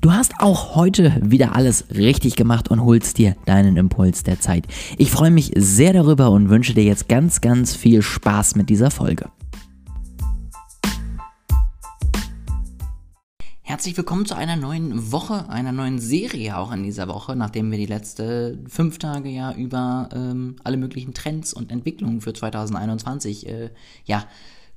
Du hast auch heute wieder alles richtig gemacht und holst dir deinen Impuls der Zeit. Ich freue mich sehr darüber und wünsche dir jetzt ganz, ganz viel Spaß mit dieser Folge. Herzlich willkommen zu einer neuen Woche, einer neuen Serie auch in dieser Woche, nachdem wir die letzten fünf Tage ja über ähm, alle möglichen Trends und Entwicklungen für 2021 äh, ja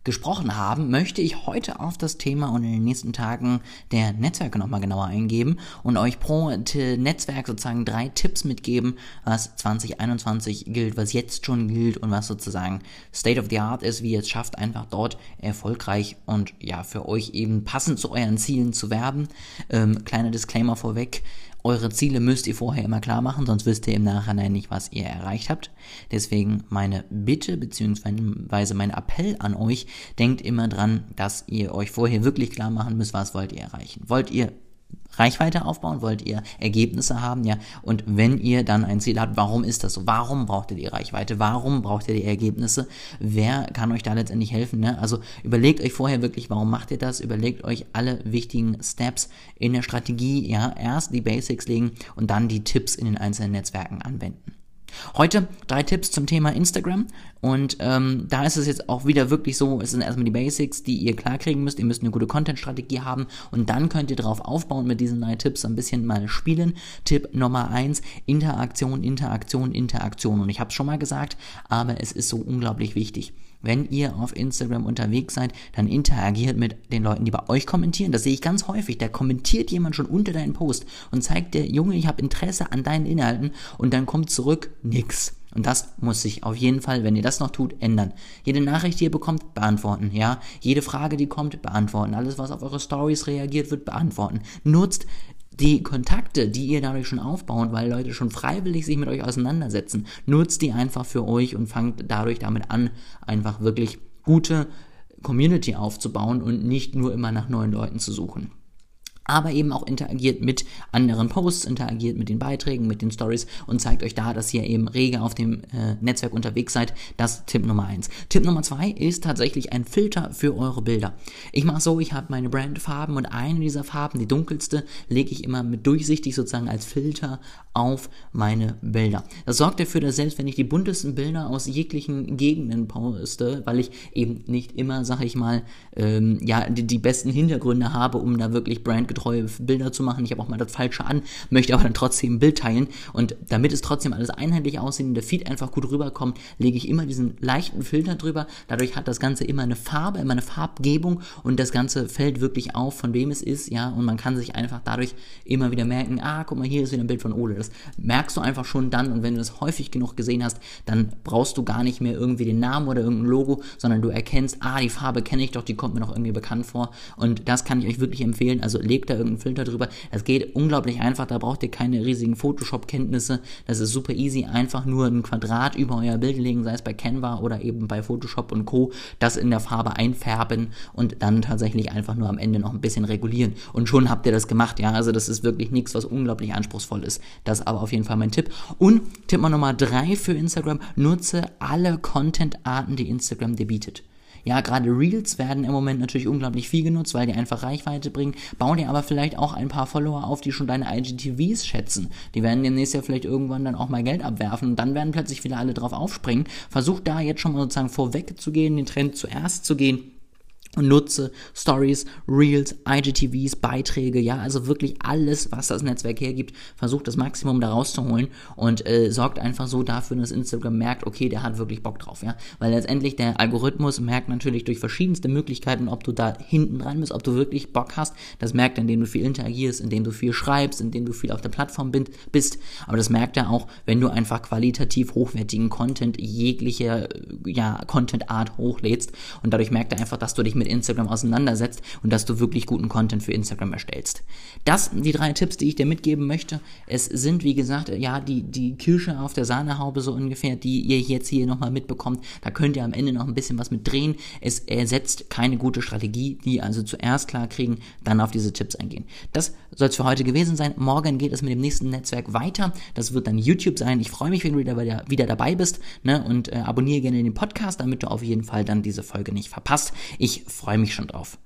gesprochen haben, möchte ich heute auf das Thema und in den nächsten Tagen der Netzwerke nochmal genauer eingeben und euch pro Netzwerk sozusagen drei Tipps mitgeben, was 2021 gilt, was jetzt schon gilt und was sozusagen State of the Art ist, wie ihr es schafft, einfach dort erfolgreich und ja, für euch eben passend zu euren Zielen zu werben. Ähm, kleiner Disclaimer vorweg, eure Ziele müsst ihr vorher immer klar machen, sonst wisst ihr im Nachhinein nicht, was ihr erreicht habt. Deswegen meine Bitte bzw. mein Appell an euch, denkt immer dran, dass ihr euch vorher wirklich klar machen müsst, was wollt ihr erreichen. Wollt ihr Reichweite aufbauen? Wollt ihr Ergebnisse haben? Ja. Und wenn ihr dann ein Ziel habt, warum ist das so? Warum braucht ihr die Reichweite? Warum braucht ihr die Ergebnisse? Wer kann euch da letztendlich helfen? Ne? Also überlegt euch vorher wirklich, warum macht ihr das? Überlegt euch alle wichtigen Steps in der Strategie. Ja, erst die Basics legen und dann die Tipps in den einzelnen Netzwerken anwenden. Heute drei Tipps zum Thema Instagram und ähm, da ist es jetzt auch wieder wirklich so, es sind erstmal die Basics, die ihr klarkriegen müsst. Ihr müsst eine gute Content-Strategie haben und dann könnt ihr darauf aufbauen mit diesen drei Tipps ein bisschen mal spielen. Tipp Nummer eins: Interaktion, Interaktion, Interaktion. Und ich habe es schon mal gesagt, aber es ist so unglaublich wichtig. Wenn ihr auf Instagram unterwegs seid, dann interagiert mit den Leuten, die bei euch kommentieren. Das sehe ich ganz häufig. Da kommentiert jemand schon unter deinen Post und zeigt der Junge, ich habe Interesse an deinen Inhalten und dann kommt zurück nix. Und das muss sich auf jeden Fall, wenn ihr das noch tut, ändern. Jede Nachricht, die ihr bekommt, beantworten, ja. Jede Frage, die kommt, beantworten. Alles, was auf eure Stories reagiert wird, beantworten. Nutzt die Kontakte, die ihr dadurch schon aufbaut, weil Leute schon freiwillig sich mit euch auseinandersetzen, nutzt die einfach für euch und fangt dadurch damit an, einfach wirklich gute Community aufzubauen und nicht nur immer nach neuen Leuten zu suchen aber eben auch interagiert mit anderen Posts, interagiert mit den Beiträgen, mit den Stories und zeigt euch da, dass ihr eben rege auf dem äh, Netzwerk unterwegs seid. Das Tipp Nummer eins. Tipp Nummer zwei ist tatsächlich ein Filter für eure Bilder. Ich mache so, ich habe meine Brandfarben und eine dieser Farben, die dunkelste, lege ich immer mit durchsichtig sozusagen als Filter auf meine Bilder. Das sorgt dafür, dass selbst wenn ich die buntesten Bilder aus jeglichen Gegenden poste, weil ich eben nicht immer, sag ich mal, ähm, ja, die, die besten Hintergründe habe, um da wirklich brandgetreue Bilder zu machen. Ich habe auch mal das Falsche an, möchte aber dann trotzdem ein Bild teilen. Und damit es trotzdem alles einheitlich aussieht und der Feed einfach gut rüberkommt, lege ich immer diesen leichten Filter drüber. Dadurch hat das Ganze immer eine Farbe, immer eine Farbgebung und das Ganze fällt wirklich auf, von wem es ist, ja, und man kann sich einfach dadurch immer wieder merken, ah, guck mal, hier ist wieder ein Bild von Ole das merkst du einfach schon dann und wenn du das häufig genug gesehen hast, dann brauchst du gar nicht mehr irgendwie den Namen oder irgendein Logo, sondern du erkennst, ah, die Farbe kenne ich doch, die kommt mir noch irgendwie bekannt vor und das kann ich euch wirklich empfehlen. Also legt da irgendeinen Filter drüber. Das geht unglaublich einfach, da braucht ihr keine riesigen Photoshop-Kenntnisse. Das ist super easy, einfach nur ein Quadrat über euer Bild legen, sei es bei Canva oder eben bei Photoshop und Co. Das in der Farbe einfärben und dann tatsächlich einfach nur am Ende noch ein bisschen regulieren. Und schon habt ihr das gemacht, ja. Also das ist wirklich nichts, was unglaublich anspruchsvoll ist. Das aber auf jeden Fall mein Tipp. Und Tipp Nummer drei für Instagram, nutze alle Content-Arten, die Instagram dir bietet. Ja, gerade Reels werden im Moment natürlich unglaublich viel genutzt, weil die einfach Reichweite bringen. Bau dir aber vielleicht auch ein paar Follower auf, die schon deine IGTVs schätzen. Die werden demnächst ja vielleicht irgendwann dann auch mal Geld abwerfen und dann werden plötzlich wieder alle drauf aufspringen. Versuch da jetzt schon mal sozusagen vorweg zu gehen, den Trend zuerst zu gehen nutze Stories, Reels, IGTVs, Beiträge, ja, also wirklich alles, was das Netzwerk hergibt, versucht das Maximum da rauszuholen und äh, sorgt einfach so dafür, dass Instagram merkt, okay, der hat wirklich Bock drauf, ja, weil letztendlich der Algorithmus merkt natürlich durch verschiedenste Möglichkeiten, ob du da hinten dran bist, ob du wirklich Bock hast, das merkt er, indem du viel interagierst, indem du viel schreibst, indem du viel auf der Plattform bist, aber das merkt er auch, wenn du einfach qualitativ hochwertigen Content jeglicher, ja, Content-Art hochlädst. Und dadurch merkt er einfach, dass du dich mit Instagram auseinandersetzt und dass du wirklich guten Content für Instagram erstellst. Das sind die drei Tipps, die ich dir mitgeben möchte. Es sind, wie gesagt, ja, die, die Kirsche auf der Sahnehaube so ungefähr, die ihr jetzt hier nochmal mitbekommt. Da könnt ihr am Ende noch ein bisschen was mit drehen. Es ersetzt keine gute Strategie, die also zuerst klar kriegen, dann auf diese Tipps eingehen. Das soll es für heute gewesen sein. Morgen geht es mit dem nächsten Netzwerk weiter. Das wird dann YouTube sein. Ich freue mich, wenn du wieder, wieder dabei bist ne? und äh, abonniere gerne den Podcast, damit du auf jeden Fall dann diese Folge nicht verpasst. Ich freue mich schon drauf.